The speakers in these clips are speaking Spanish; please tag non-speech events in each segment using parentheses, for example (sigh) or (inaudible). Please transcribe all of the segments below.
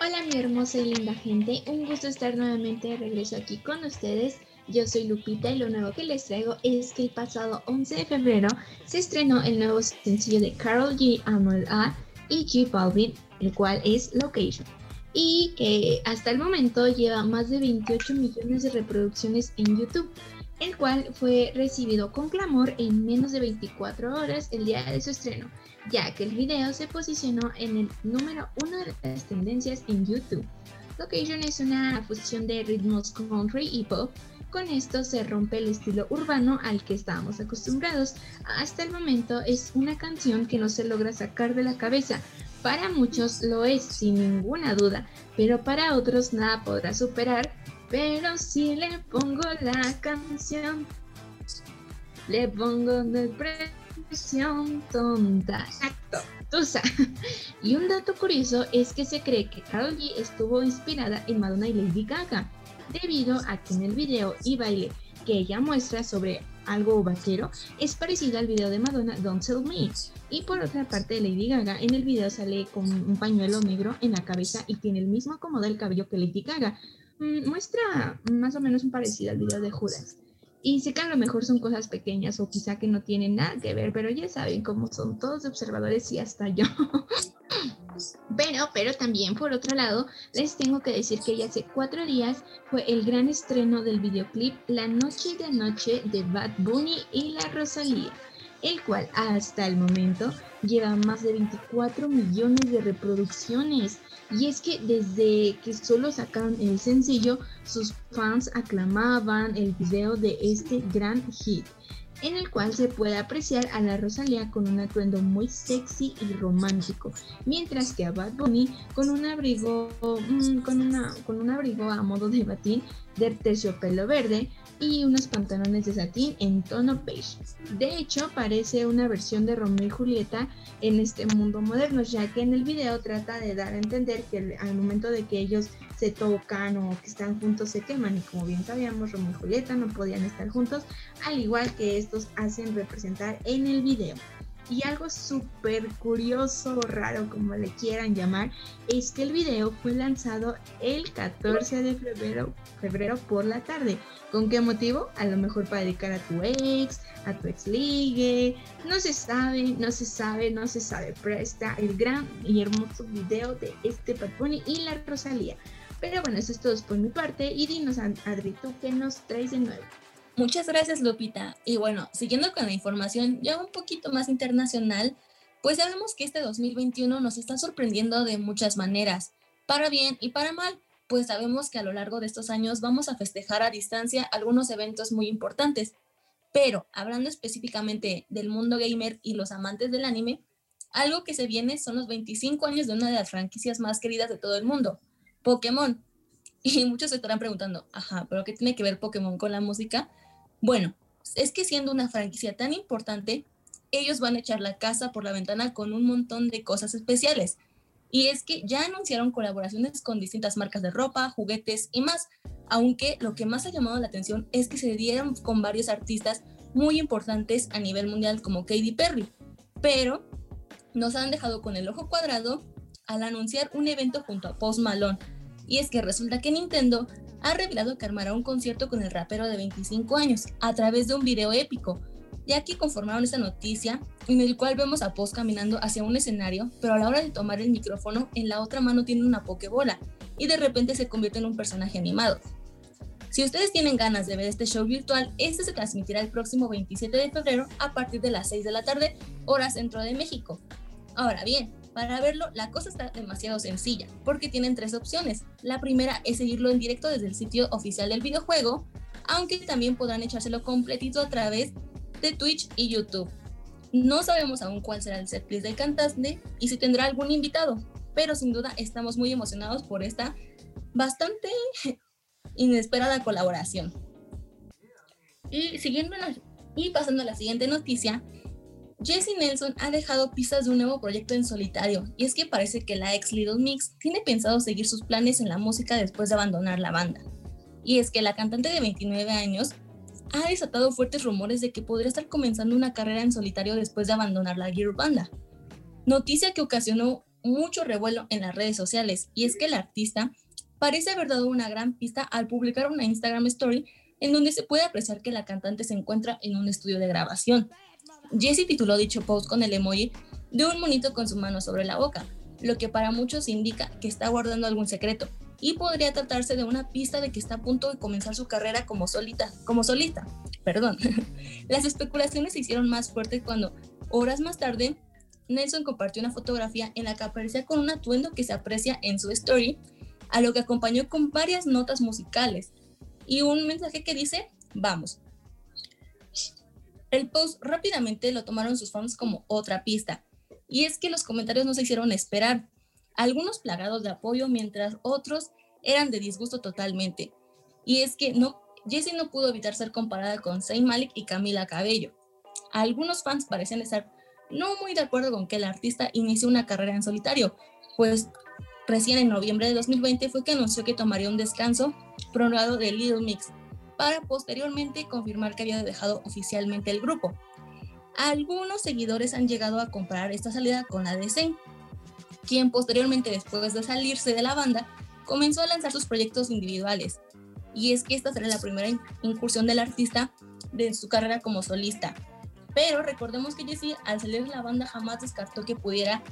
Hola mi hermosa y linda gente, un gusto estar nuevamente de regreso aquí con ustedes. Yo soy Lupita y lo nuevo que les traigo es que el pasado 11 de febrero se estrenó el nuevo sencillo de Carol G, Anuel A y G Balvin, el cual es Location, y que hasta el momento lleva más de 28 millones de reproducciones en YouTube, el cual fue recibido con clamor en menos de 24 horas el día de su estreno ya que el video se posicionó en el número uno de las tendencias en YouTube. Location es una fusión de ritmos country y pop. Con esto se rompe el estilo urbano al que estábamos acostumbrados. Hasta el momento es una canción que no se logra sacar de la cabeza. Para muchos lo es, sin ninguna duda, pero para otros nada podrá superar. Pero si le pongo la canción, le pongo de tonta. Exacto. (laughs) Y un dato curioso es que se cree que Carol G estuvo inspirada en Madonna y Lady Gaga, debido a que en el video y baile que ella muestra sobre algo vaquero es parecido al video de Madonna Don't Tell Me. Y por otra parte, Lady Gaga en el video sale con un pañuelo negro en la cabeza y tiene el mismo acomodo del cabello que Lady Gaga. Mm, muestra más o menos un parecido al video de Judas. Y sé que a lo mejor son cosas pequeñas o quizá que no tienen nada que ver, pero ya saben cómo son todos observadores y hasta yo. (laughs) Pero, pero también por otro lado, les tengo que decir que ya hace cuatro días fue el gran estreno del videoclip La Noche de Anoche de Bad Bunny y la Rosalía, el cual hasta el momento lleva más de 24 millones de reproducciones. Y es que desde que solo sacaron el sencillo, sus fans aclamaban el video de este gran hit, en el cual se puede apreciar a la Rosalía con un atuendo muy sexy y romántico, mientras que a Bad Bunny con un abrigo, mm, con, una, con un abrigo a modo de batín de terciopelo verde, y unos pantalones de satín en tono beige. De hecho, parece una versión de Romeo y Julieta en este mundo moderno, ya que en el video trata de dar a entender que al momento de que ellos se tocan o que están juntos se queman y como bien sabíamos Romeo y Julieta no podían estar juntos, al igual que estos hacen representar en el video. Y algo súper curioso o raro, como le quieran llamar, es que el video fue lanzado el 14 de febrero, febrero por la tarde. ¿Con qué motivo? A lo mejor para dedicar a tu ex, a tu ex ligue. No se sabe, no se sabe, no se sabe. Pero está el gran y hermoso video de este Bad y la Rosalía. Pero bueno, eso es todo por mi parte. Y dinos, Adri, ¿tú qué nos traes de nuevo? Muchas gracias, Lupita. Y bueno, siguiendo con la información ya un poquito más internacional, pues sabemos que este 2021 nos está sorprendiendo de muchas maneras, para bien y para mal, pues sabemos que a lo largo de estos años vamos a festejar a distancia algunos eventos muy importantes. Pero hablando específicamente del mundo gamer y los amantes del anime, algo que se viene son los 25 años de una de las franquicias más queridas de todo el mundo, Pokémon. Y muchos se estarán preguntando, ajá, pero ¿qué tiene que ver Pokémon con la música? Bueno, es que siendo una franquicia tan importante, ellos van a echar la casa por la ventana con un montón de cosas especiales. Y es que ya anunciaron colaboraciones con distintas marcas de ropa, juguetes y más, aunque lo que más ha llamado la atención es que se dieron con varios artistas muy importantes a nivel mundial como Katy Perry. Pero nos han dejado con el ojo cuadrado al anunciar un evento junto a Post Malone. Y es que resulta que Nintendo ha revelado que armará un concierto con el rapero de 25 años a través de un video épico, ya que conformaron esta noticia en el cual vemos a Post caminando hacia un escenario, pero a la hora de tomar el micrófono en la otra mano tiene una pokebola y de repente se convierte en un personaje animado. Si ustedes tienen ganas de ver este show virtual, este se transmitirá el próximo 27 de febrero a partir de las 6 de la tarde, hora centro de México. Ahora bien, para verlo, la cosa está demasiado sencilla, porque tienen tres opciones. La primera es seguirlo en directo desde el sitio oficial del videojuego, aunque también podrán echárselo completito a través de Twitch y YouTube. No sabemos aún cuál será el setlist del cantante y si tendrá algún invitado, pero sin duda estamos muy emocionados por esta bastante (laughs) inesperada colaboración. Y siguiendo y pasando a la siguiente noticia, Jesse Nelson ha dejado pistas de un nuevo proyecto en solitario, y es que parece que la ex Little Mix tiene pensado seguir sus planes en la música después de abandonar la banda. Y es que la cantante de 29 años ha desatado fuertes rumores de que podría estar comenzando una carrera en solitario después de abandonar la Gear Banda. Noticia que ocasionó mucho revuelo en las redes sociales y es que el artista parece haber dado una gran pista al publicar una Instagram Story en donde se puede apreciar que la cantante se encuentra en un estudio de grabación. Jessie tituló dicho post con el emoji de un monito con su mano sobre la boca, lo que para muchos indica que está guardando algún secreto y podría tratarse de una pista de que está a punto de comenzar su carrera como solita, como solista. Perdón. (laughs) Las especulaciones se hicieron más fuertes cuando horas más tarde Nelson compartió una fotografía en la que aparecía con un atuendo que se aprecia en su story, a lo que acompañó con varias notas musicales y un mensaje que dice, vamos. El post rápidamente lo tomaron sus fans como otra pista, y es que los comentarios no se hicieron esperar, algunos plagados de apoyo mientras otros eran de disgusto totalmente. Y es que no, Jessie no pudo evitar ser comparada con Zayn Malik y Camila Cabello. Algunos fans parecían estar no muy de acuerdo con que el artista inicie una carrera en solitario, pues recién en noviembre de 2020 fue que anunció que tomaría un descanso prolongado de Little Mix, para posteriormente confirmar que había dejado oficialmente el grupo. Algunos seguidores han llegado a comparar esta salida con la de Zayn, quien posteriormente después de salirse de la banda comenzó a lanzar sus proyectos individuales. Y es que esta será la primera incursión del artista de su carrera como solista, pero recordemos que Jessie al salir de la banda jamás descartó que pudiera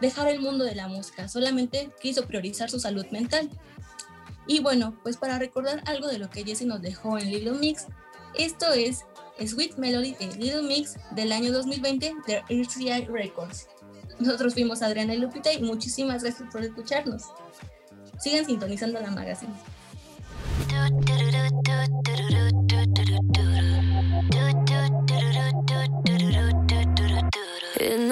dejar el mundo de la música, solamente quiso priorizar su salud mental. Y bueno, pues para recordar algo de lo que Jessie nos dejó en Little Mix, esto es Sweet Melody de Little Mix del año 2020 de RCI Records. Nosotros fuimos Adriana y Lupita y muchísimas gracias por escucharnos. Sigan sintonizando la magazine. In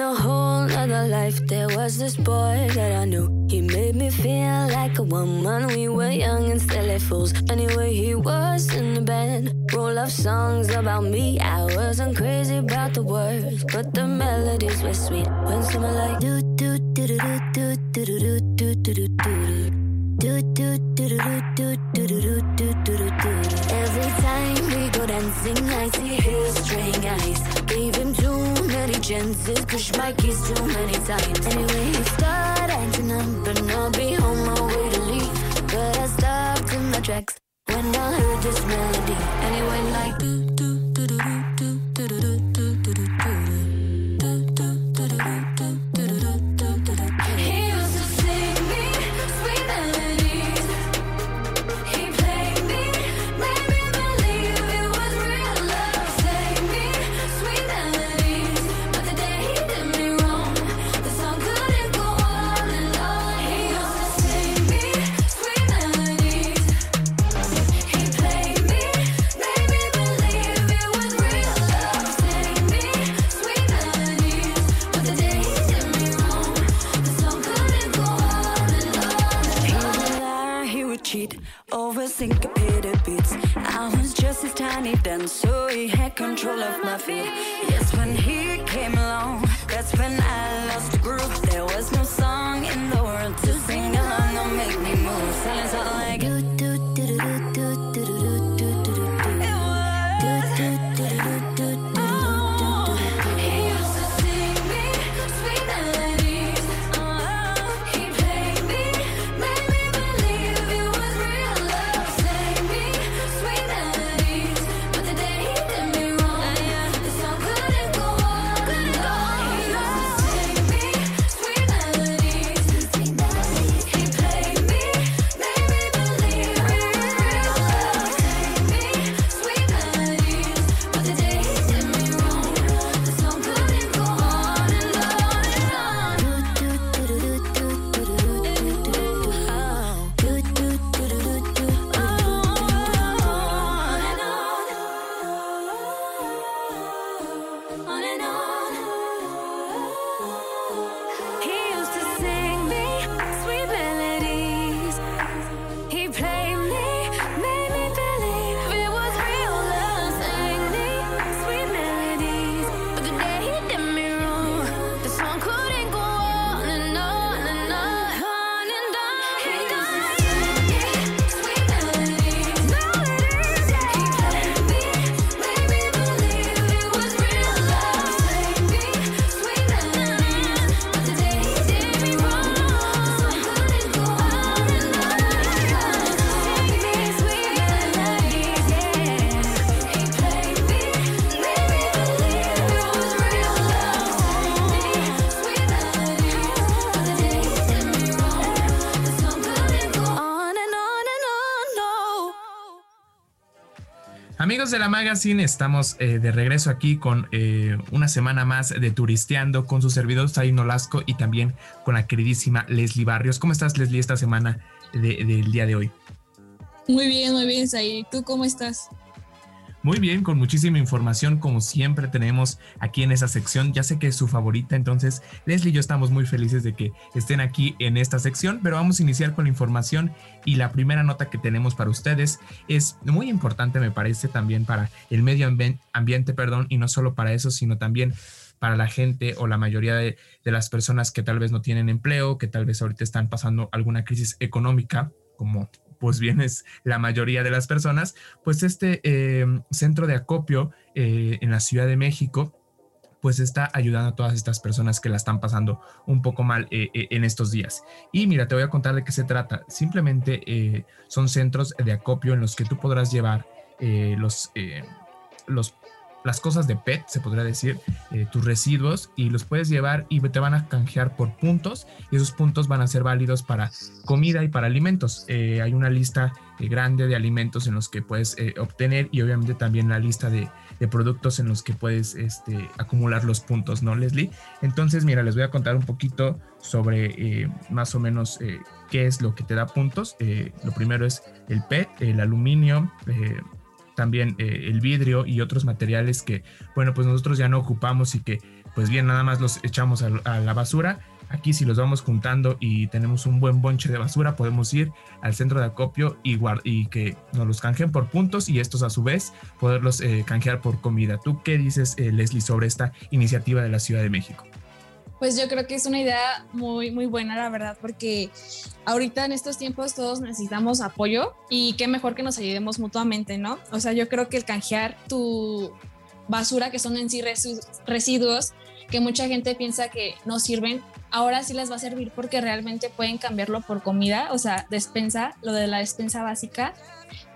other life, there was this boy that I knew. He made me feel like a woman. We were young and silly fools. Anyway, he was in the band. Roll of songs about me. I wasn't crazy about the words, but the melodies were sweet. When someone like do do do do do do do do do do do. do do do do do do do do do do do do Every time we go dancing, I see his straying eyes. Gave him too many chances, push my keys too many times. Anyway, he started acting up, and I'll be on my way to leave. But I stopped in my tracks when I heard this melody, went like Amigos de la Magazine, estamos eh, de regreso aquí con eh, una semana más de Turisteando con su servidor Zaino Nolasco y también con la queridísima Leslie Barrios. ¿Cómo estás, Leslie, esta semana del día de hoy? Muy bien, muy bien, Zay. ¿Tú cómo estás? Muy bien, con muchísima información como siempre tenemos aquí en esa sección. Ya sé que es su favorita, entonces Leslie y yo estamos muy felices de que estén aquí en esta sección, pero vamos a iniciar con la información y la primera nota que tenemos para ustedes es muy importante me parece también para el medio ambiente, perdón, y no solo para eso, sino también para la gente o la mayoría de, de las personas que tal vez no tienen empleo, que tal vez ahorita están pasando alguna crisis económica como pues bien es la mayoría de las personas, pues este em, centro de acopio eh, en la Ciudad de México, pues está ayudando a todas estas personas que la están pasando un poco mal eh, eh, en estos días. Y mira, te voy a contar de qué se trata. Simplemente son centros de acopio en los que tú podrás llevar los, los las cosas de PET, se podría decir, eh, tus residuos y los puedes llevar y te van a canjear por puntos y esos puntos van a ser válidos para comida y para alimentos. Eh, hay una lista eh, grande de alimentos en los que puedes obtener y obviamente también la lista de, productos en los que puedes este, acumular los puntos, ¿no, Leslie? Entonces, mira, les voy a contar un poquito sobre más o menos qué es lo que te da puntos. lo primero es el PET, el aluminio, también eh, el vidrio y otros materiales que, bueno, pues nosotros ya no ocupamos y que, pues bien, nada más los echamos a, la basura. Aquí si los vamos juntando y tenemos un buen bonche de basura, podemos ir al centro de acopio y, y que nos los canjeen por puntos y estos a su vez poderlos eh, canjear por comida. ¿Tú qué dices, eh, Leslie, sobre esta iniciativa de la Ciudad de México? Pues yo creo que es una idea muy, muy buena, la verdad, porque ahorita en estos tiempos todos necesitamos apoyo y qué mejor que nos ayudemos mutuamente, ¿no? O sea, yo creo que el canjear tu basura, que son en sí residuos, que mucha gente piensa que no sirven, ahora sí les va a servir porque realmente pueden cambiarlo por comida, o sea, despensa, lo de la despensa básica.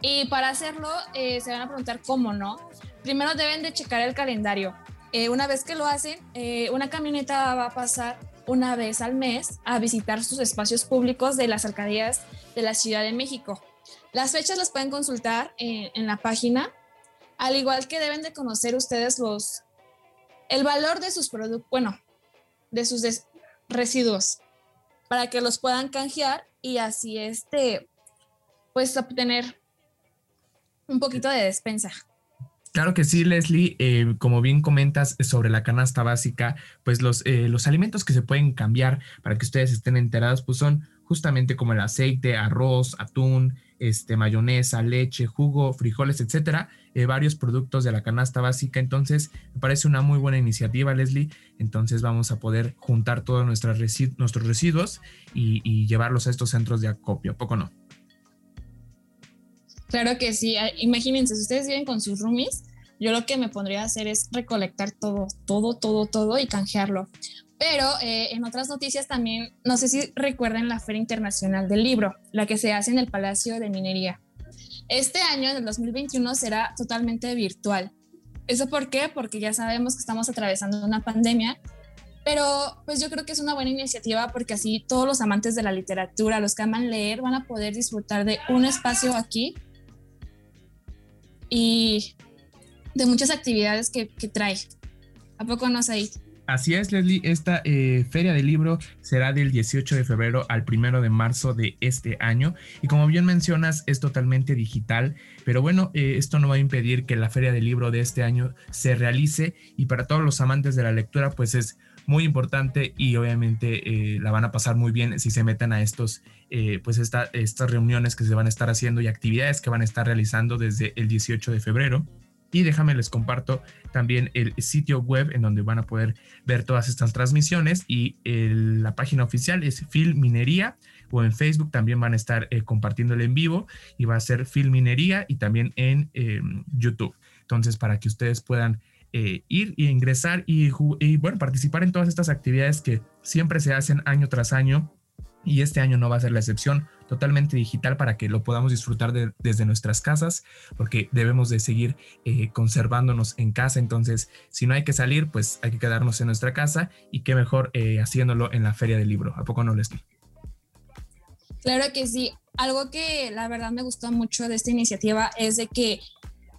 Y para hacerlo, eh, se van a preguntar cómo, ¿no? Primero deben de checar el calendario. Eh, una vez que lo hacen, eh, una camioneta va a pasar una vez al mes a visitar sus espacios públicos de las alcaldías de la Ciudad de México. Las fechas las pueden consultar en, la página, al igual que deben de conocer ustedes los el valor de sus productos, bueno, de sus residuos, para que los puedan canjear y así este, pues obtener un poquito de despensa. Claro que sí, Leslie. Eh, como bien comentas sobre la canasta básica, pues los, eh, los alimentos que se pueden cambiar para que ustedes estén enterados, pues son justamente como el aceite, arroz, atún, este, mayonesa, leche, jugo, frijoles, etcétera, eh, varios productos de la canasta básica. Entonces, me parece una muy buena iniciativa, Leslie. Entonces, vamos a poder juntar todos nuestros residuos y, y llevarlos a estos centros de acopio. ¿A poco no? Claro que sí. Imagínense, si ustedes viven con sus roomies, yo lo que me pondría a hacer es recolectar todo, todo, todo, todo y canjearlo. Pero eh, en otras noticias también, no sé si recuerden la Feria Internacional del Libro, la que se hace en el Palacio de Minería. Este año, en el 2021, será totalmente virtual. ¿Eso por qué? Porque ya sabemos que estamos atravesando una pandemia, pero pues yo creo que es una buena iniciativa porque así todos los amantes de la literatura, los que aman leer, van a poder disfrutar de un espacio aquí y de muchas actividades que, trae. ¿A poco no sé? Así es, Leslie. Esta eh, feria del libro será del 18 de febrero al 1 de marzo de este año. Y como bien mencionas, es totalmente digital. Pero bueno, eh, esto no va a impedir que la feria del libro de este año se realice. Y para todos los amantes de la lectura, pues es muy importante y obviamente eh, la van a pasar muy bien si se meten a estos, eh, pues estas reuniones que se van a estar haciendo y actividades que van a estar realizando desde el 18 de febrero. Y déjame les comparto también el sitio web en donde van a poder ver todas estas transmisiones y la página oficial es Filminería o en Facebook también van a estar eh, en vivo y va a ser Filminería y también en em, YouTube. Entonces para que ustedes puedan eh, ir e ingresar y, bueno, participar en todas estas actividades que siempre se hacen año tras año y este año no va a ser la excepción, totalmente digital para que lo podamos disfrutar desde nuestras casas, porque debemos de seguir eh, conservándonos en casa, entonces si no hay que salir, pues hay que quedarnos en nuestra casa y qué mejor eh, haciéndolo en la feria del libro, ¿a poco no les? Claro que sí, algo que la verdad me gustó mucho de esta iniciativa es de que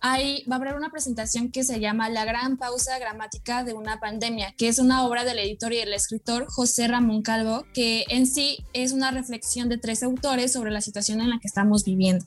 hay, va a haber una presentación que se llama La gran pausa gramática de una pandemia, que es una obra del editor y el escritor José Ramón Calvo, que en sí es una reflexión de tres autores sobre la situación en la que estamos viviendo.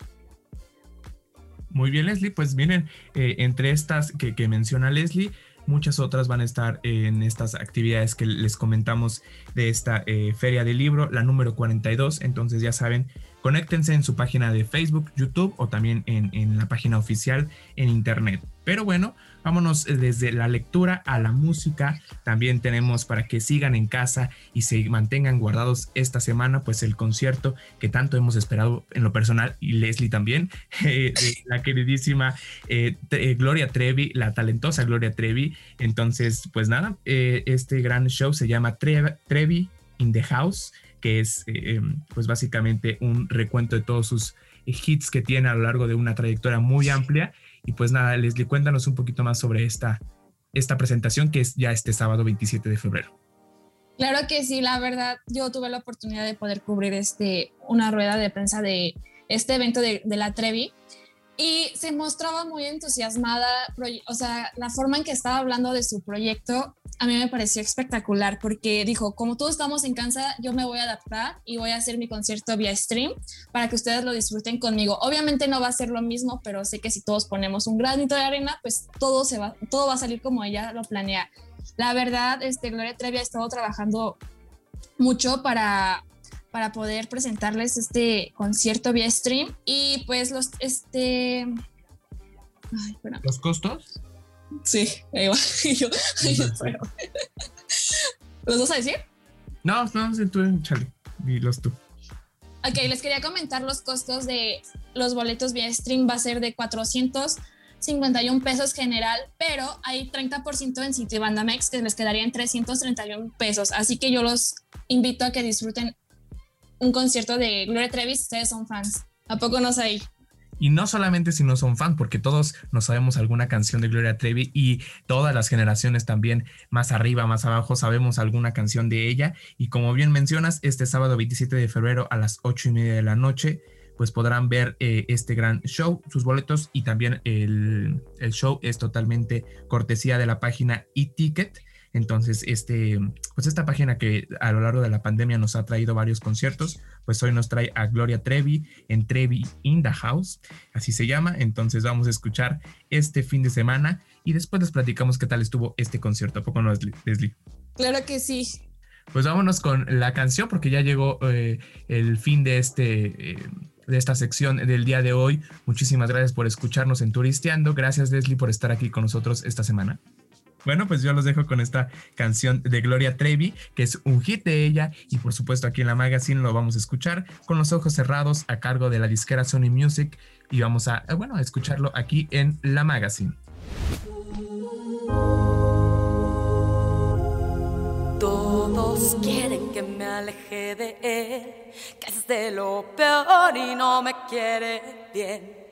Muy bien, Leslie. Pues miren, eh, entre estas que, menciona Leslie, Muchas otras van a estar en estas actividades que les comentamos de esta eh, feria del libro, la número 42. Entonces ya saben, conéctense en su página de Facebook, YouTube o también en, la página oficial en Internet. Pero bueno, vámonos eh, desde la lectura a la música. También tenemos para que sigan en casa y se mantengan guardados esta semana, pues el concierto que tanto hemos esperado en lo personal y Leslie también, (laughs) eh, de la queridísima eh, Gloria Trevi, la talentosa Gloria Trevi. Entonces, pues nada, este gran show se llama Trevi in the House, que es pues básicamente un recuento de todos sus hits que tiene a lo largo de una trayectoria muy amplia. Y pues nada, Leslie, cuéntanos un poquito más sobre esta, esta presentación que es ya este sábado 27 de febrero. Claro que sí, la verdad, yo tuve la oportunidad de poder cubrir este, una rueda de prensa de este evento de, de la Trevi. Y se mostraba muy entusiasmada, o sea, la forma en que estaba hablando de su proyecto a mí me pareció espectacular porque dijo, como todos estamos en casa, yo me voy a adaptar y voy a hacer mi concierto vía stream para que ustedes lo disfruten conmigo. Obviamente no va a ser lo mismo, pero sé que si todos ponemos un granito de arena, pues todo, se va, todo va a salir como ella lo planea. La verdad, este, Gloria Trevi ha estado trabajando mucho para, para poder presentarles este concierto vía stream y pues los, este... ¿Los costos? Sí, (laughs) ahí va. yo, ¿Los vas a decir? No, no, sí, tú, chale, los tú. Ok, les quería comentar los costos de los boletos vía stream. Va a ser de 451 pesos general, pero hay 30% en sitio Bandamex que les quedaría en 331 pesos. Así que yo los invito a que disfruten un concierto de Gloria Trevi ustedes son fans. ¿A poco no sé? Y no solamente si no son fans, porque todos nos sabemos alguna canción de Gloria Trevi y todas las generaciones también, más arriba, más abajo, sabemos alguna canción de ella. Y como bien mencionas, este sábado 27 de febrero a las 8 y media de la noche, pues podrán ver eh, este gran show, sus boletos y también el, el show es totalmente cortesía de la página eTicket entonces, este, pues esta página que a lo largo de la pandemia nos ha traído varios conciertos, pues hoy nos trae a Gloria Trevi en Trevi in the House, así se llama. Entonces vamos a escuchar este fin de semana y después les platicamos qué tal estuvo este concierto. ¿A poco no, Leslie? Claro que sí. Pues vámonos con la canción porque ya llegó eh, el fin de este... Eh, de esta sección del día de hoy. Muchísimas gracias por escucharnos en Turisteando. Gracias Leslie por estar aquí con nosotros esta semana. Bueno, pues yo los dejo con esta canción de Gloria Trevi, que es un hit de ella y por supuesto aquí en la magazine lo vamos a escuchar con los ojos cerrados a cargo de la disquera Sony Music y vamos a, eh, bueno, a escucharlo aquí en la magazine. Todos quieren que me aleje de él, que es de lo peor y no me quiere bien.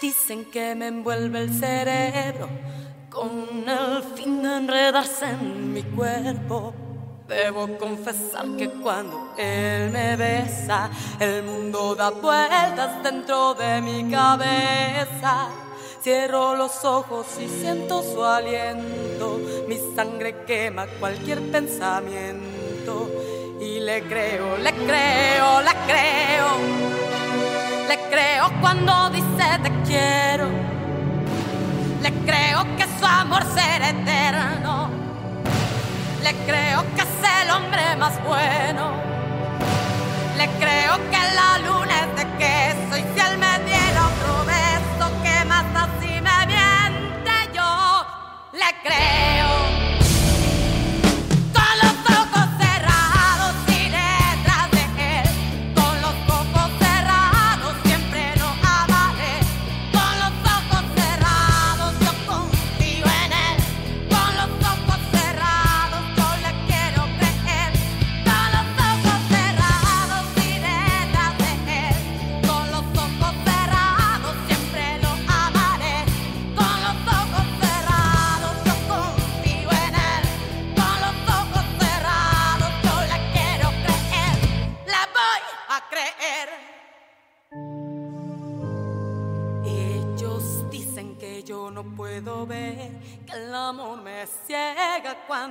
Dicen que me envuelve el cerebro con el fin de enredarse en mi cuerpo. Debo confesar que cuando él me besa, el mundo da vueltas dentro de mi cabeza. Cierro los ojos y siento su aliento, mi sangre quema cualquier pensamiento. Y le creo, le creo, le creo, le creo cuando dice te quiero Le creo que es el hombre más bueno. Le creo que la luna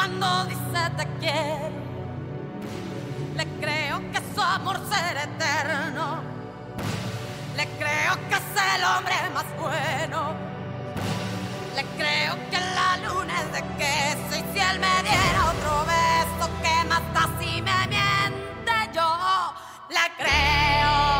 Cuando dice te quiero. Le creo que su amor será eterno. Le creo que es el hombre más bueno. Le creo que la luna es de queso y si él me diera otro beso que mata si me miente yo, le creo.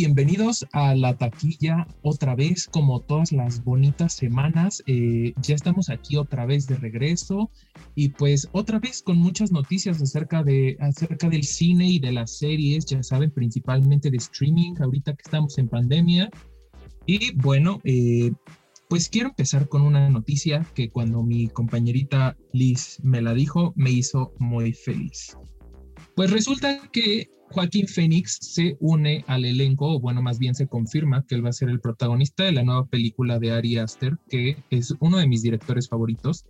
Bienvenidos a la taquilla otra vez, como todas las bonitas semanas. Eh, ya estamos aquí otra vez de regreso y pues otra vez con muchas noticias acerca, de, acerca del cine y de las series, ya saben, principalmente de streaming, ahorita que estamos en pandemia. Y bueno, eh, pues quiero empezar con una noticia que cuando mi compañerita Liz me la dijo, me hizo muy feliz. Pues resulta que Joaquín Phoenix se une al elenco, o bueno, más bien se confirma que él va a ser el protagonista de la nueva película de Ari Aster, que es uno de mis directores favoritos.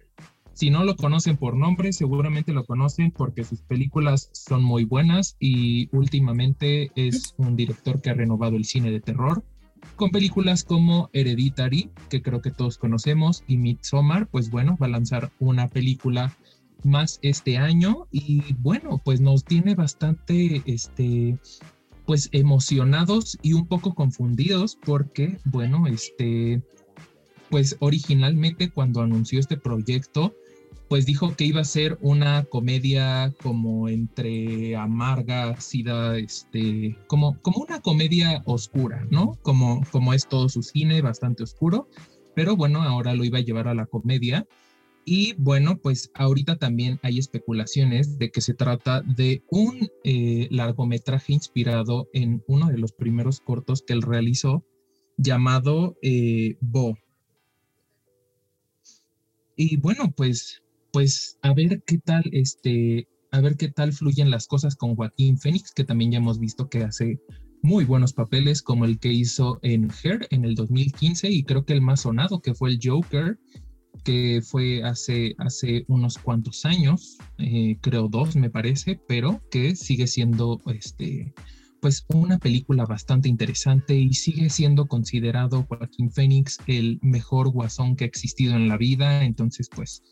Si no lo conocen por nombre, seguramente lo conocen porque sus películas son muy buenas y últimamente es un director que ha renovado el cine de terror con películas como Hereditary, que creo que todos conocemos, y Midsommar, pues bueno, va a lanzar una película más este año y bueno, pues nos tiene bastante, este, pues emocionados y un poco confundidos porque, bueno, este, pues originalmente cuando anunció este proyecto, pues dijo que iba a ser una comedia como entre amarga, sida, este, como, como una comedia oscura, ¿no? Como, como es todo su cine, bastante oscuro, pero bueno, ahora lo iba a llevar a la comedia. Y bueno, pues ahorita también hay especulaciones de que se trata de un eh, largometraje inspirado en uno de los primeros cortos que él realizó llamado eh, Bo. Y bueno, pues, pues a ver qué tal, este, a ver qué tal fluyen las cosas con Joaquín Phoenix, que también ya hemos visto que hace muy buenos papeles como el que hizo en Her en el 2015 y creo que el más sonado que fue el Joker que fue hace, hace unos cuantos años, eh, creo dos me parece, pero que sigue siendo este, pues una película bastante interesante y sigue siendo considerado Joaquín Phoenix el mejor guasón que ha existido en la vida. Entonces, pues,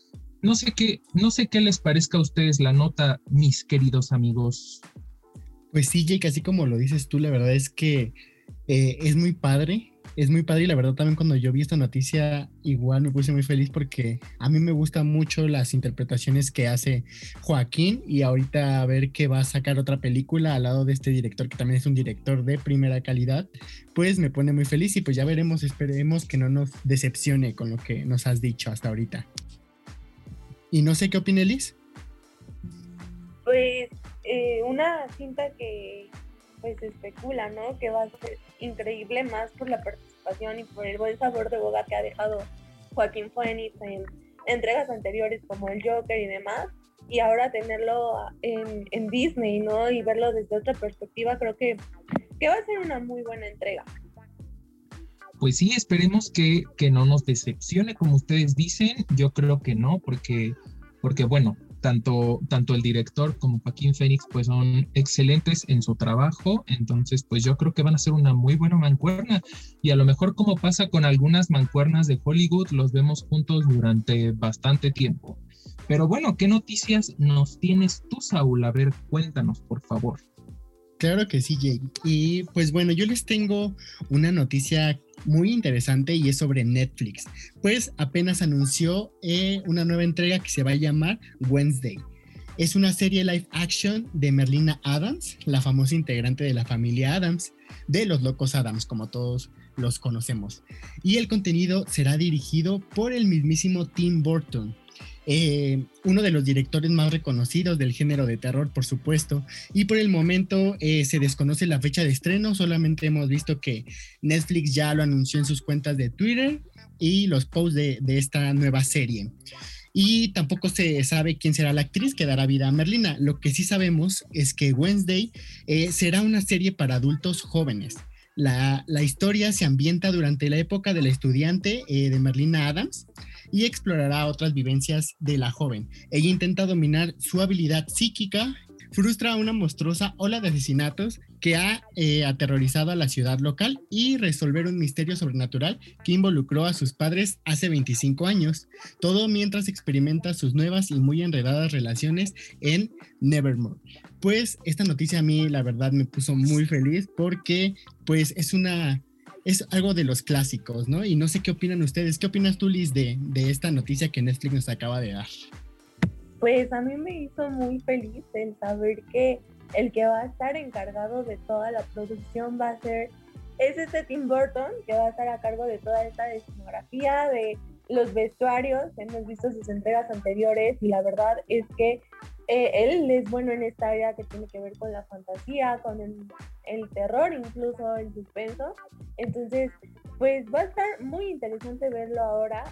no sé qué, no sé qué les parezca a ustedes la nota, mis queridos amigos. Pues sí, Jake, así como lo dices tú, la verdad es que eh, es muy padre es muy padre y la verdad también cuando yo vi esta noticia igual me puse muy feliz porque a mí me gustan mucho las interpretaciones que hace Joaquín y ahorita ver que va a sacar otra película al lado de este director que también es un director de primera calidad, pues me pone muy feliz y pues ya veremos, esperemos que no nos decepcione con lo que nos has dicho hasta ahorita. Y no sé qué opina Liz. Pues eh, una cinta que pues especula, ¿no? Que va a ser increíble más por la participación y por el buen sabor de boca que ha dejado Joaquín Phoenix en entregas anteriores como el Joker y demás. Y ahora tenerlo en, en Disney, ¿no? Y verlo desde otra perspectiva, creo que, que va a ser una muy buena entrega. Pues sí, esperemos que, que no nos decepcione, como ustedes dicen. Yo creo que no, porque, porque bueno, tanto, tanto el director como Joaquín Phoenix pues son excelentes en su trabajo, entonces pues yo creo que van a ser una muy buena mancuerna y a lo mejor como pasa con algunas mancuernas de Hollywood, los vemos juntos durante bastante tiempo. Pero bueno, ¿qué noticias nos tienes tú, Saúl? A ver, cuéntanos, por favor. Claro que sí, Jay. Y pues bueno, yo les tengo una noticia muy interesante y es sobre Netflix. Pues apenas anunció eh, una nueva entrega que se va a llamar Wednesday. Es una serie live action de Merlina Adams, la famosa integrante de la familia Adams, de los Locos Adams, como todos los conocemos. Y el contenido será dirigido por el mismísimo Tim Burton, eh, uno de los directores más reconocidos del género de terror, por supuesto, y por el momento eh, se desconoce la fecha de estreno, solamente hemos visto que Netflix ya lo anunció en sus cuentas de Twitter y los posts de, esta nueva serie. Y tampoco se sabe quién será la actriz que dará vida a Merlina. Lo que sí sabemos es que Wednesday eh, será una serie para adultos jóvenes. La, historia se ambienta durante la época de la estudiante de Merlina Adams, y explorará otras vivencias de la joven. Ella intenta dominar su habilidad psíquica, frustra una monstruosa ola de asesinatos que ha eh, aterrorizado a la ciudad local y resolver un misterio sobrenatural que involucró a sus padres hace 25 años, todo mientras experimenta sus nuevas y muy enredadas relaciones en Nevermore. Pues esta noticia a mí la verdad me puso muy feliz porque pues es una es algo de los clásicos, ¿no? Y no sé qué opinan ustedes. ¿Qué opinas tú, Liz, de, de esta noticia que Netflix nos acaba de dar? Pues a mí me hizo muy feliz el saber que el que va a estar encargado de toda la producción va a ser, es este Tim Burton, que va a estar a cargo de toda esta escenografía, de los vestuarios, hemos visto sus entregas anteriores y la verdad es que eh, él es bueno en esta área que tiene que ver con la fantasía, con el, terror, incluso el suspenso. Entonces, pues va a estar muy interesante verlo ahora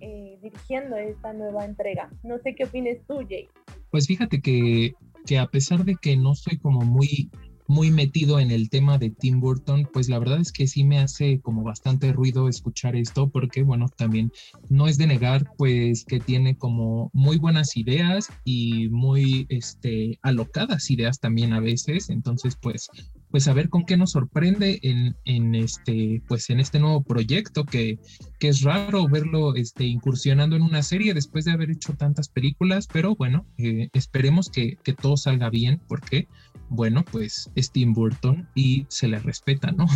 eh, dirigiendo esta nueva entrega. No sé qué opines tú, Jay. Pues fíjate que, que a pesar de que no soy como muy muy metido en el tema de Tim Burton, pues la verdad es que sí me hace como bastante ruido escuchar esto porque, bueno, también no es de negar pues que tiene como muy buenas ideas y muy este, alocadas ideas también a veces, entonces pues pues a ver con qué nos sorprende en, en, este pues en este nuevo proyecto que, que es raro verlo este, incursionando en una serie después de haber hecho tantas películas pero bueno eh, esperemos que, que, todo salga bien porque bueno, pues es Tim Burton y se le respeta, ¿no?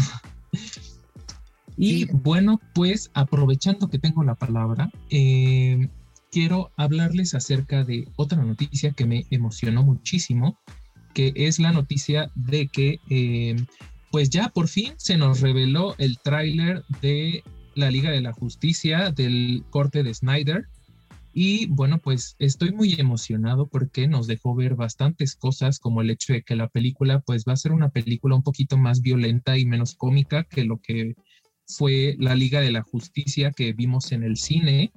(laughs) y bueno, pues aprovechando que tengo la palabra, eh, quiero hablarles acerca de otra noticia que me emocionó muchísimo, que es la noticia de que eh, pues ya por fin se nos reveló el tráiler de la Liga de la Justicia del corte de Snyder y bueno, pues estoy muy emocionado porque nos dejó ver bastantes cosas, como el hecho de que la película pues va a ser una película un poquito más violenta y menos cómica que lo que fue la Liga de la Justicia que vimos en el cine.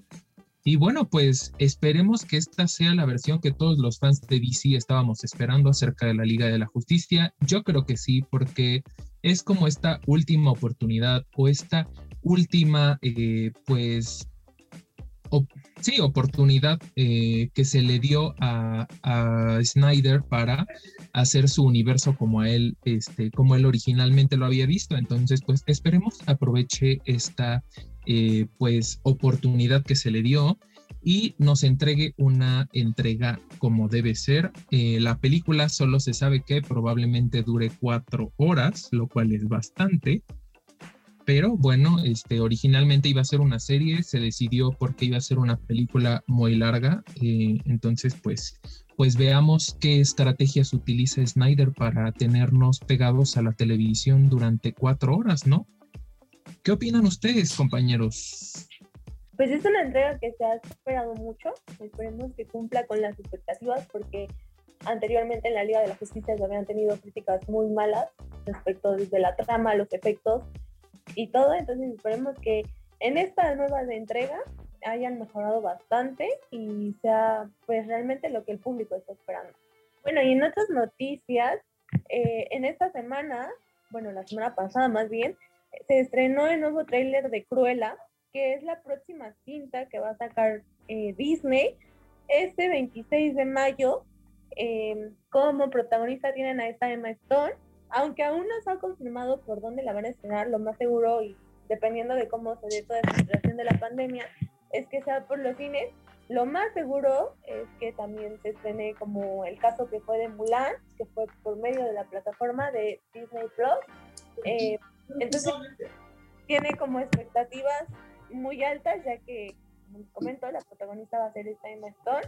Y bueno, pues esperemos que esta sea la versión que todos los fans de DC estábamos esperando acerca de la Liga de la Justicia. Yo creo que sí, porque es como esta última oportunidad o esta última, eh, pues, sí, oportunidad eh, que se le dio a, Snyder para hacer su universo como a él, este, como él originalmente lo había visto. Entonces, pues esperemos aproveche esta eh, pues oportunidad que se le dio y nos entregue una entrega como debe ser. Eh, la película solo se sabe que probablemente dure cuatro horas, lo cual es bastante pero bueno, este, originalmente iba a ser una serie, se decidió porque iba a ser una película muy larga, eh, entonces pues, pues veamos qué estrategias utiliza Snyder para tenernos pegados a la televisión durante cuatro horas, ¿no? ¿Qué opinan ustedes, compañeros? Pues es una entrega que se ha esperado mucho, esperemos que cumpla con las expectativas porque anteriormente en la Liga de la Justicia se habían tenido críticas muy malas respecto desde la trama, los efectos y todo. Entonces esperemos que en esta nueva entrega hayan mejorado bastante y sea pues realmente lo que el público está esperando. Bueno, y en otras noticias, eh, en esta semana, bueno, la semana pasada más bien, se estrenó el nuevo tráiler de Cruella, que es la próxima cinta que va a sacar eh, Disney este 26 de mayo, em, como protagonista tienen a esta Emma Stone, aunque aún no se ha confirmado por dónde la van a estrenar, lo más seguro y dependiendo de cómo se dé toda esta situación de la pandemia, es que sea por los cines. Lo más seguro es que también se estrene como el caso que fue de Mulan, que fue por medio de la plataforma de Disney Plus. Eh, entonces, tiene como expectativas muy altas, ya que, como comento, la protagonista va a ser esta Emma Stone.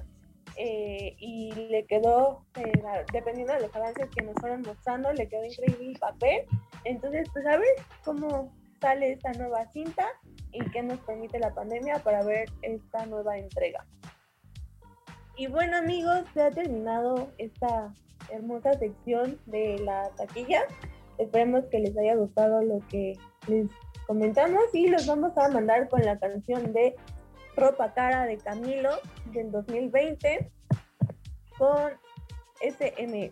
Eh, y le quedó, eh, dependiendo de los avances que nos fueron mostrando, le quedó increíble el papel. Entonces, pues a ver cómo sale esta nueva cinta y qué nos permite la pandemia para ver esta nueva entrega. Y bueno amigos, se ha terminado esta hermosa sección de la taquilla. Esperemos que les haya gustado lo que les comentamos y los vamos a mandar con la canción de Ropa Cara de Camilo del 2020 con SM.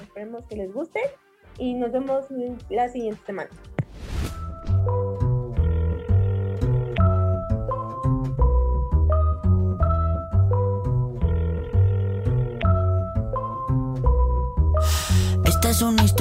Esperemos que les guste y nos vemos la siguiente semana.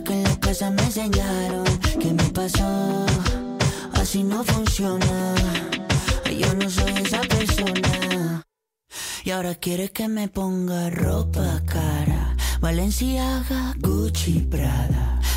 que en la casa me enseñaron. ¿Qué me pasó? Así no funciona. Yo no soy esa persona. Y ahora quiere que me ponga ropa cara. Valenciaga, Gucci, Prada.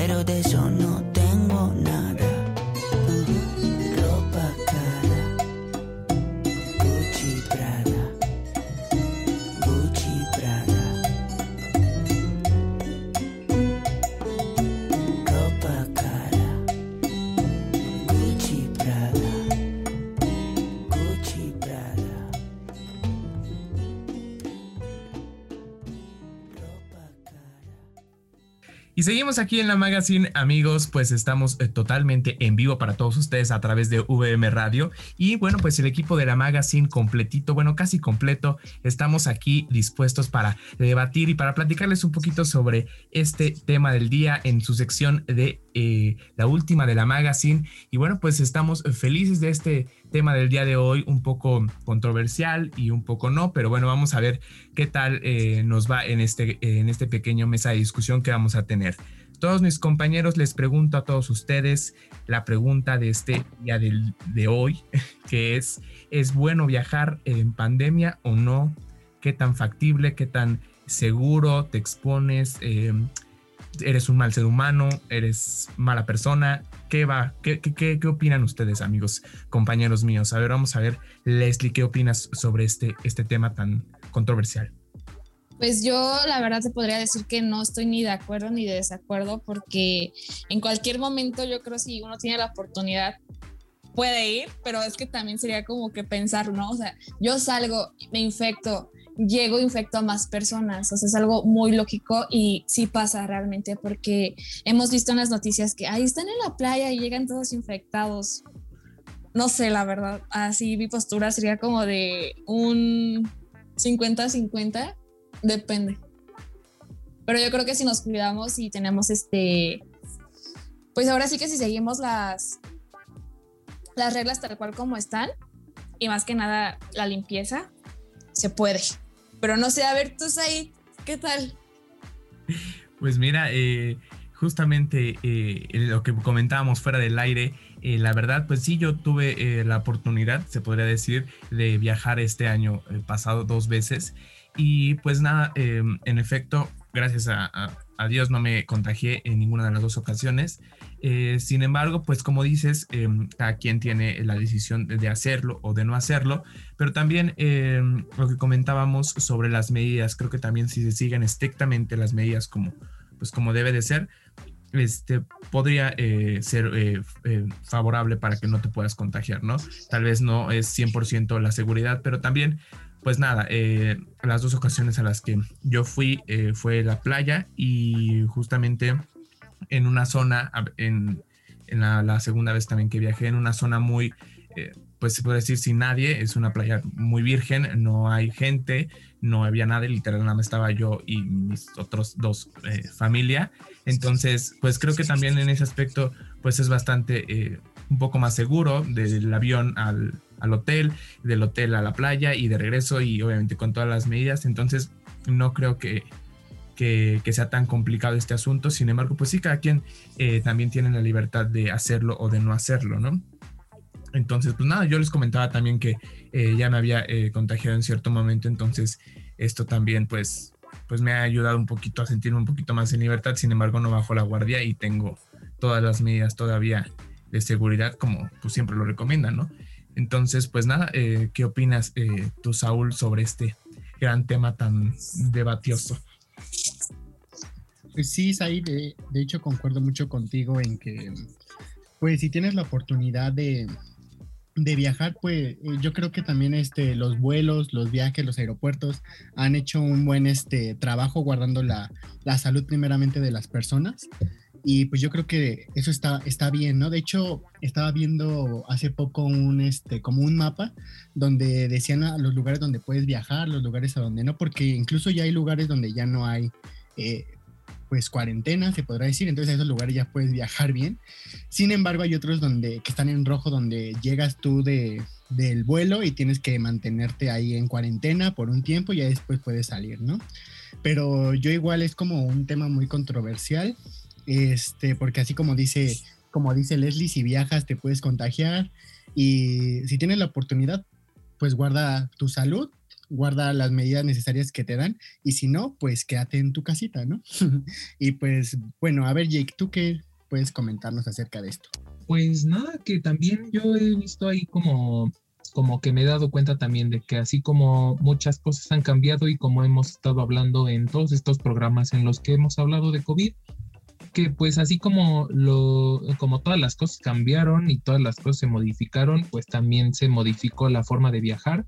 pero de eso no Y seguimos aquí en la magazine, amigos, pues estamos eh, totalmente en vivo para todos ustedes a través de VM Radio. Y bueno, pues el equipo de la magazine completito, bueno, casi completo, estamos aquí dispuestos para debatir y para platicarles un poquito sobre este tema del día en su sección de eh, la última de la magazine. Y bueno, pues estamos felices de este tema del día de hoy, un poco controversial y un poco no, pero bueno, vamos a ver qué tal eh, nos va en este, en este pequeño mesa de discusión que vamos a tener. Todos mis compañeros les pregunto a todos ustedes la pregunta de este día de hoy, (laughs) que es, ¿es bueno viajar en pandemia o no? ¿Qué tan factible, qué tan seguro te expones? Eh, eres un mal ser humano, eres mala persona. ¿Qué va? ¿Qué, qué, qué, opinan ustedes, amigos, compañeros míos? A ver, vamos a ver, Leslie, ¿qué opinas sobre este, este tema tan controversial? Pues yo la verdad te podría decir que no estoy ni de acuerdo ni de desacuerdo porque en cualquier momento yo creo si uno tiene la oportunidad puede ir, pero es que también sería como que pensar, ¿no? O sea, yo salgo, me infecto, llego infecto a más personas. O sea, es algo muy lógico y sí pasa realmente porque hemos visto en las noticias que ahí están en la playa y llegan todos infectados. No sé, la verdad, así mi postura sería como de un 50-50, depende. Pero yo creo que si nos cuidamos y tenemos este, pues ahora sí que si seguimos las, las reglas tal cual como están, y más que nada la limpieza, se puede. Pero no sé, a ver, tú, ahí, ¿qué tal? Pues mira, eh, justamente eh, lo que comentábamos fuera del aire, eh, la verdad, pues sí, yo tuve la oportunidad, se podría decir, de viajar este año pasado dos veces. Y pues nada, en efecto, gracias a, Dios no me contagié en ninguna de las dos ocasiones. Eh, sin embargo, pues como dices, em, cada quien tiene la decisión de, hacerlo o de no hacerlo, pero también em, lo que comentábamos sobre las medidas, creo que también si se siguen estrictamente las medidas como, pues como debe de ser, este, podría eh, ser eh, favorable para que no te puedas contagiar, ¿no? Tal vez no es 100% la seguridad, pero también pues nada, eh, las dos ocasiones a las que yo fui eh, fue la playa y justamente en una zona, en, la, segunda vez también que viajé, en una zona muy, eh, pues se puede decir sin nadie, es una playa muy virgen, no hay gente, no había nadie, literal nada estaba yo y mis otros dos familia. Entonces, pues creo que también en ese aspecto, pues es bastante, un poco más seguro del avión al al hotel, del hotel a la playa y de regreso y obviamente con todas las medidas. Entonces no creo que, que, sea tan complicado este asunto. Sin embargo, pues sí, cada quien eh, también tiene la libertad de hacerlo o de no hacerlo, ¿no? Entonces, pues nada, yo les comentaba también que eh, ya me había eh, contagiado en cierto momento, entonces esto también pues, pues me ha ayudado un poquito a sentirme un poquito más en libertad, sin embargo no bajo la guardia y tengo todas las medidas todavía de seguridad como pues siempre lo recomiendan, ¿no? Entonces, pues nada, eh, ¿qué opinas eh, tú, Saúl, sobre este gran tema tan debatioso? Pues sí, Said, de, de, hecho concuerdo mucho contigo en que, pues si tienes la oportunidad de, viajar, pues eh, yo creo que también este, los vuelos, los viajes, los aeropuertos han hecho un buen este, trabajo guardando la, la salud primeramente de las personas. Y pues yo creo que eso está, está bien, ¿no? De hecho, estaba viendo hace poco un, este, como un mapa donde decían los lugares donde puedes viajar, los lugares a donde no, porque incluso ya hay lugares donde ya no hay, eh, pues, cuarentena, se podrá decir, entonces a esos lugares ya puedes viajar bien. Sin embargo, hay otros donde, que están en rojo, donde llegas tú de, del vuelo y tienes que mantenerte ahí en cuarentena por un tiempo y ya después puedes salir, ¿no? Pero yo igual es como un tema muy controversial este, porque así como dice, como dice Leslie, si viajas te puedes contagiar y si tienes la oportunidad, pues guarda tu salud, guarda las medidas necesarias que te dan y si no, pues quédate en tu casita, ¿no? (laughs) y pues bueno, a ver Jake, ¿tú qué puedes comentarnos acerca de esto? Pues nada, que también yo he visto ahí como como que me he dado cuenta también de que así como muchas cosas han cambiado y como hemos estado hablando en todos estos programas en los que hemos hablado de COVID, que pues así como lo como todas las cosas cambiaron y todas las cosas se modificaron, pues también se modificó la forma de viajar.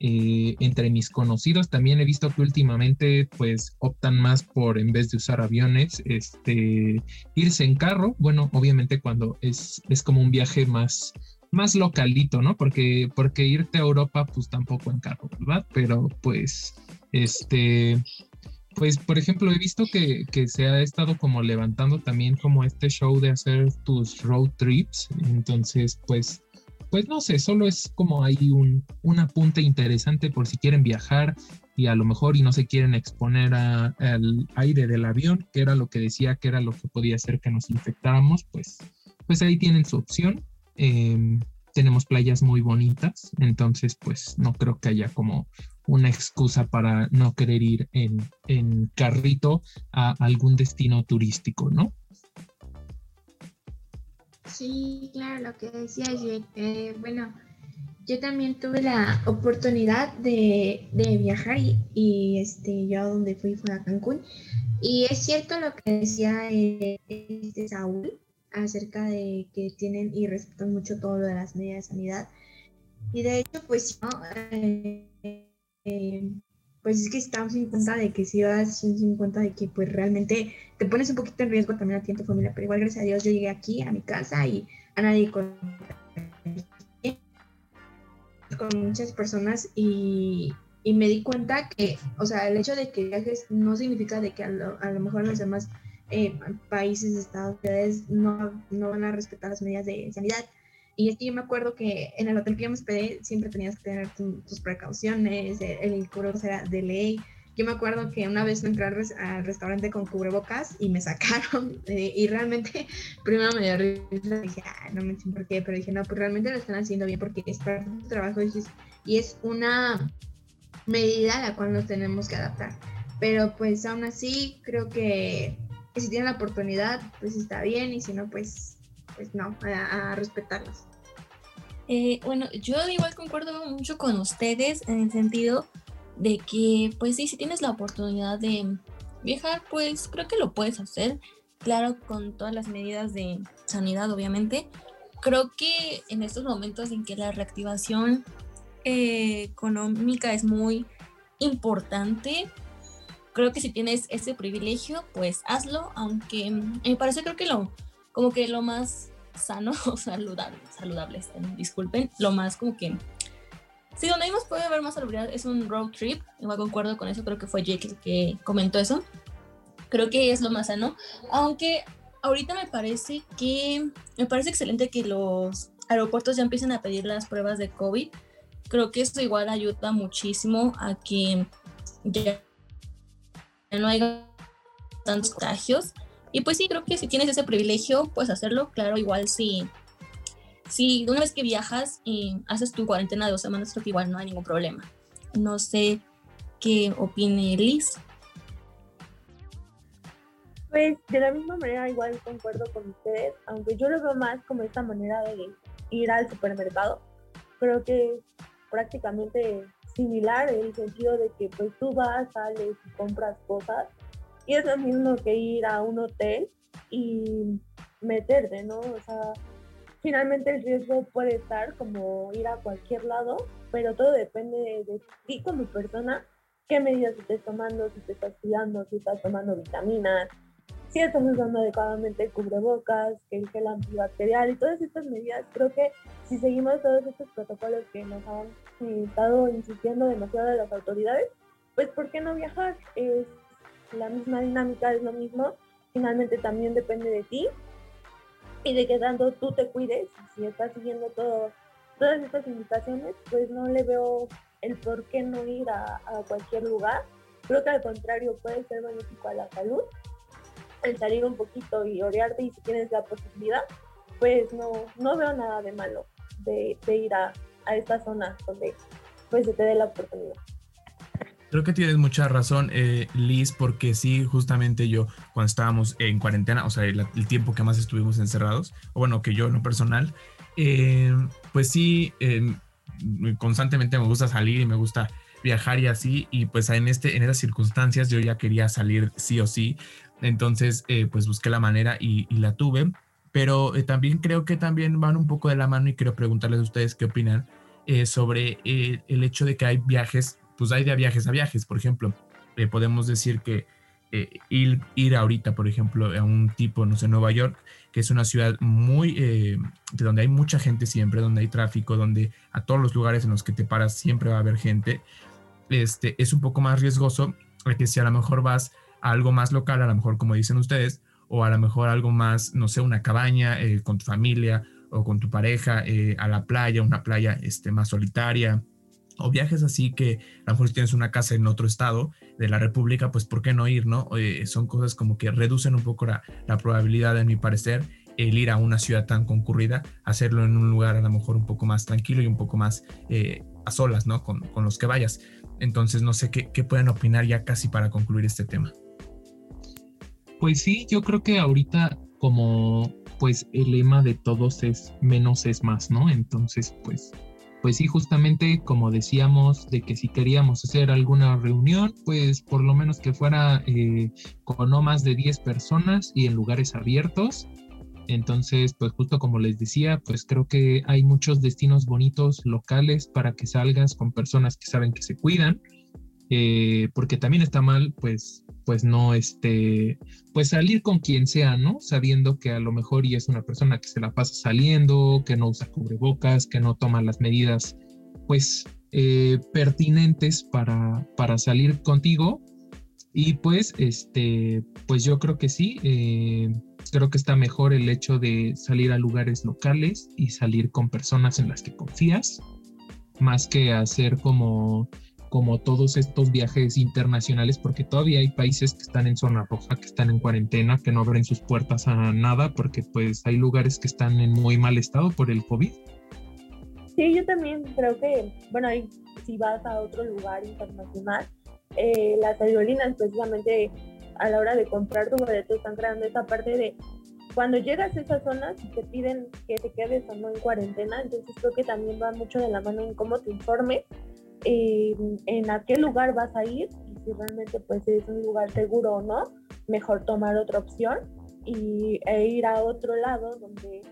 Eh, entre mis conocidos. También he visto que últimamente pues optan más por en vez de usar aviones este irse en carro. Bueno obviamente cuando es, es como un viaje más más localito no porque porque irte a Europa pues tampoco en carro verdad pero pues este pues, por ejemplo, he visto que, se ha estado como levantando también como este show de hacer tus road trips. Entonces, pues, pues no sé, solo es como hay un, un apunte interesante por si quieren viajar y a lo mejor y no se quieren exponer al aire del avión, que era lo que decía que era lo que podía hacer que nos infectáramos, pues, pues ahí tienen su opción. Em, tenemos playas muy bonitas, entonces pues no creo que haya como una excusa para no querer ir en, carrito a algún destino turístico, ¿no? Sí, claro, lo que decía yo, eh, bueno, yo también tuve la oportunidad de, viajar y, este, yo donde fui fue a Cancún. Y es cierto lo que decía eh, este Saúl acerca de que tienen y respetan mucho todo lo de las medidas de sanidad. Y de hecho, pues, ¿no? Eh, eh, pues es que estamos en cuenta de que si vas en cuenta de que pues realmente te pones un poquito en riesgo también a ti a tu familia, pero igual gracias a Dios yo llegué aquí a mi casa y a nadie con, con muchas personas y, y me di cuenta que, o sea, el hecho de que viajes no significa de que a lo, a lo mejor los demás eh, países, estados, ciudades no, no van a respetar las medidas de sanidad. Y es que yo me acuerdo que en el hotel que yo me hospedé siempre tenías que tener tus precauciones, el, el cubrebocas era de ley. Yo me acuerdo que una vez entré al, res, al restaurante con cubrebocas y me (laughs) sacaron eh, y realmente primero me dio risa, dije, ah, no me sé por qué, pero dije, no, pues realmente lo están haciendo bien porque es parte de tu trabajo y es, y es una medida a la cual nos tenemos que adaptar. Pero pues aún así creo que, que si tienen la oportunidad, pues está bien y si no, pues pues no, a, a. Eh, bueno, yo igual concuerdo mucho con ustedes en el sentido de que, pues sí, si tienes la oportunidad de viajar, pues creo que lo puedes hacer, claro, con todas las medidas de sanidad, obviamente. Creo que en estos momentos en que la reactivación eh, económica es muy importante, creo que si tienes ese privilegio, pues hazlo, aunque me parece creo que lo como que lo más sano (laughs) o saludable, saludable, disculpen, lo más como que... Sí, donde más puede haber más salubridad es un road trip, igual concuerdo con eso, creo que fue Jake el que comentó eso. Creo que es lo más sano, aunque ahorita me parece que, me parece excelente que los aeropuertos ya empiecen a pedir las pruebas de COVID. Creo que eso igual ayuda muchísimo a que ya no haya tantos contagios y pues sí, creo que si tienes ese privilegio, puedes hacerlo. Claro, igual si, si una vez que viajas y haces tu cuarentena de dos semanas, creo que igual no hay ningún problema. No sé qué opine Liz. Pues de la misma manera igual concuerdo con ustedes, aunque yo lo veo más como esta manera de ir al supermercado. Creo que prácticamente similar en el sentido de que pues tú vas, sales y compras cosas y es lo mismo que ir a un hotel y meterte, ¿no? O sea, finalmente el riesgo puede estar como ir a cualquier lado, pero todo depende de, ti como persona, qué medidas estés tomando, si te estás cuidando, si estás tomando vitaminas, si estás usando adecuadamente cubrebocas, que el gel antibacterial y todas estas medidas, creo que si seguimos todos estos protocolos que nos han eh, estado insistiendo demasiado de las autoridades, pues ¿por qué no viajar? Es la misma dinámica es lo mismo, finalmente también depende de ti y de que tanto tú te cuides, si estás siguiendo todo, todas estas indicaciones, pues no le veo el por qué no ir a, a cualquier lugar. Creo que al contrario puede ser benéfico a la salud, el salir un poquito y orearte y si tienes la posibilidad, pues no, no veo nada de malo de ir a, a estas zonas donde pues se te dé la oportunidad. Creo que tienes mucha razón, eh, Liz, porque sí, justamente yo, cuando estábamos en cuarentena, o sea, el, el tiempo que más estuvimos encerrados, o bueno, que yo en lo personal, eh, pues sí, eh, constantemente me gusta salir y me gusta viajar y así, y pues en, este, en esas circunstancias yo ya quería salir sí o sí, entonces eh, pues busqué la manera y, y la tuve, pero eh, también creo que también van un poco de la mano y quiero preguntarles a ustedes qué opinan eh, sobre el hecho de que hay viajes pues hay de viajes a viajes, por ejemplo, eh, podemos decir que eh, ir, ir, ahorita, por ejemplo, a un tipo, no sé, Nueva York, que es una ciudad muy, eh, de donde hay mucha gente siempre, donde hay tráfico, donde a todos los lugares en los que te paras siempre va a haber gente, este, es un poco más riesgoso que si a lo mejor vas a algo más local, a lo mejor como dicen ustedes, o a lo mejor algo más, no sé, una cabaña eh, con tu familia o con tu pareja, eh, a la playa, una playa este, más solitaria, o viajes así que a lo mejor si tienes una casa en otro estado de la República, pues ¿por qué no ir, no? Eh, son cosas como que reducen un poco la, la, probabilidad, en mi parecer, el ir a una ciudad tan concurrida, hacerlo en un lugar a lo mejor un poco más tranquilo y un poco más a solas, ¿no? Con, con, los que vayas. Entonces, no sé qué, qué pueden opinar ya casi para concluir este tema. Pues sí, yo creo que ahorita como pues el lema de todos es menos es más, ¿no? Entonces, pues pues sí, justamente como decíamos, de que si queríamos hacer alguna reunión, pues por lo menos que fuera eh, con no más de 10 personas y en lugares abiertos. Entonces, pues justo como les decía, pues creo que hay muchos destinos bonitos locales para que salgas con personas que saben que se cuidan. eh, porque también está mal, pues, pues no, este, pues salir con quien sea, ¿no? Sabiendo que a lo mejor y es una persona que se la pasa saliendo, que no usa cubrebocas, que no toma las medidas, pues, eh, pertinentes para, para salir contigo. Y pues, este, pues yo creo que sí, eh, creo que está mejor el hecho de salir a lugares locales y salir con personas en las que confías, más que hacer como como todos estos viajes internacionales, porque todavía hay países que están en zona roja, que están en cuarentena, que no abren sus puertas a nada, porque pues hay lugares que están en muy mal estado por el COVID. Sí, yo también creo que, bueno, ahí si vas a otro lugar internacional, eh, las aerolíneas precisamente a la hora de comprar tu boleto están creando esa parte de cuando llegas a esas zonas te piden que te quedes o no en cuarentena, entonces creo que también va mucho de la mano en cómo te informes en a qué lugar vas a ir y si realmente pues es un lugar seguro o no, mejor tomar otra opción y, e ir a otro lado donde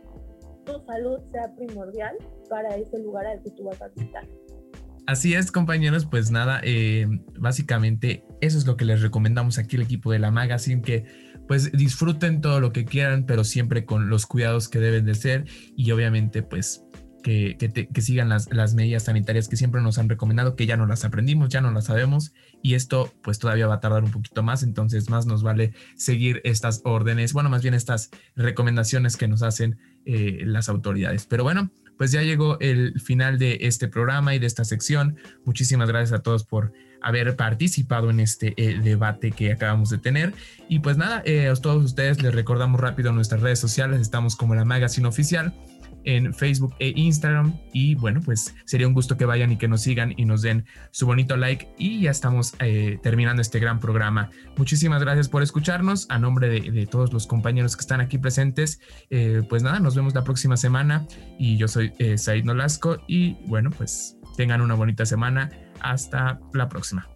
tu salud sea primordial para ese lugar al que tú vas a visitar. Así es, compañeros, pues nada, eh, básicamente eso es lo que les recomendamos aquí el equipo de la Magazine, que pues disfruten todo lo que quieran, pero siempre con los cuidados que deben de ser y obviamente pues que, sigan las, las, medidas sanitarias que siempre nos han recomendado, que ya no las aprendimos, ya no las sabemos y esto pues todavía va a tardar un poquito más, entonces más nos vale seguir estas órdenes, bueno, más bien estas recomendaciones que nos hacen eh, las autoridades. Pero bueno, pues ya llegó el final de este programa y de esta sección. Muchísimas gracias a todos por haber participado en este eh, debate que acabamos de tener. Y pues nada, eh, a todos ustedes les recordamos rápido nuestras redes sociales, estamos como la Magazine Oficial en Facebook e Instagram. Y bueno, pues sería un gusto que vayan y que nos sigan y nos den su bonito like. Y ya estamos eh, terminando este gran programa. Muchísimas gracias por escucharnos. A nombre de, todos los compañeros que están aquí presentes, eh, pues nada, nos vemos la próxima semana. Y yo soy eh, Said Nolasco. Y bueno, pues tengan una bonita semana. Hasta la próxima.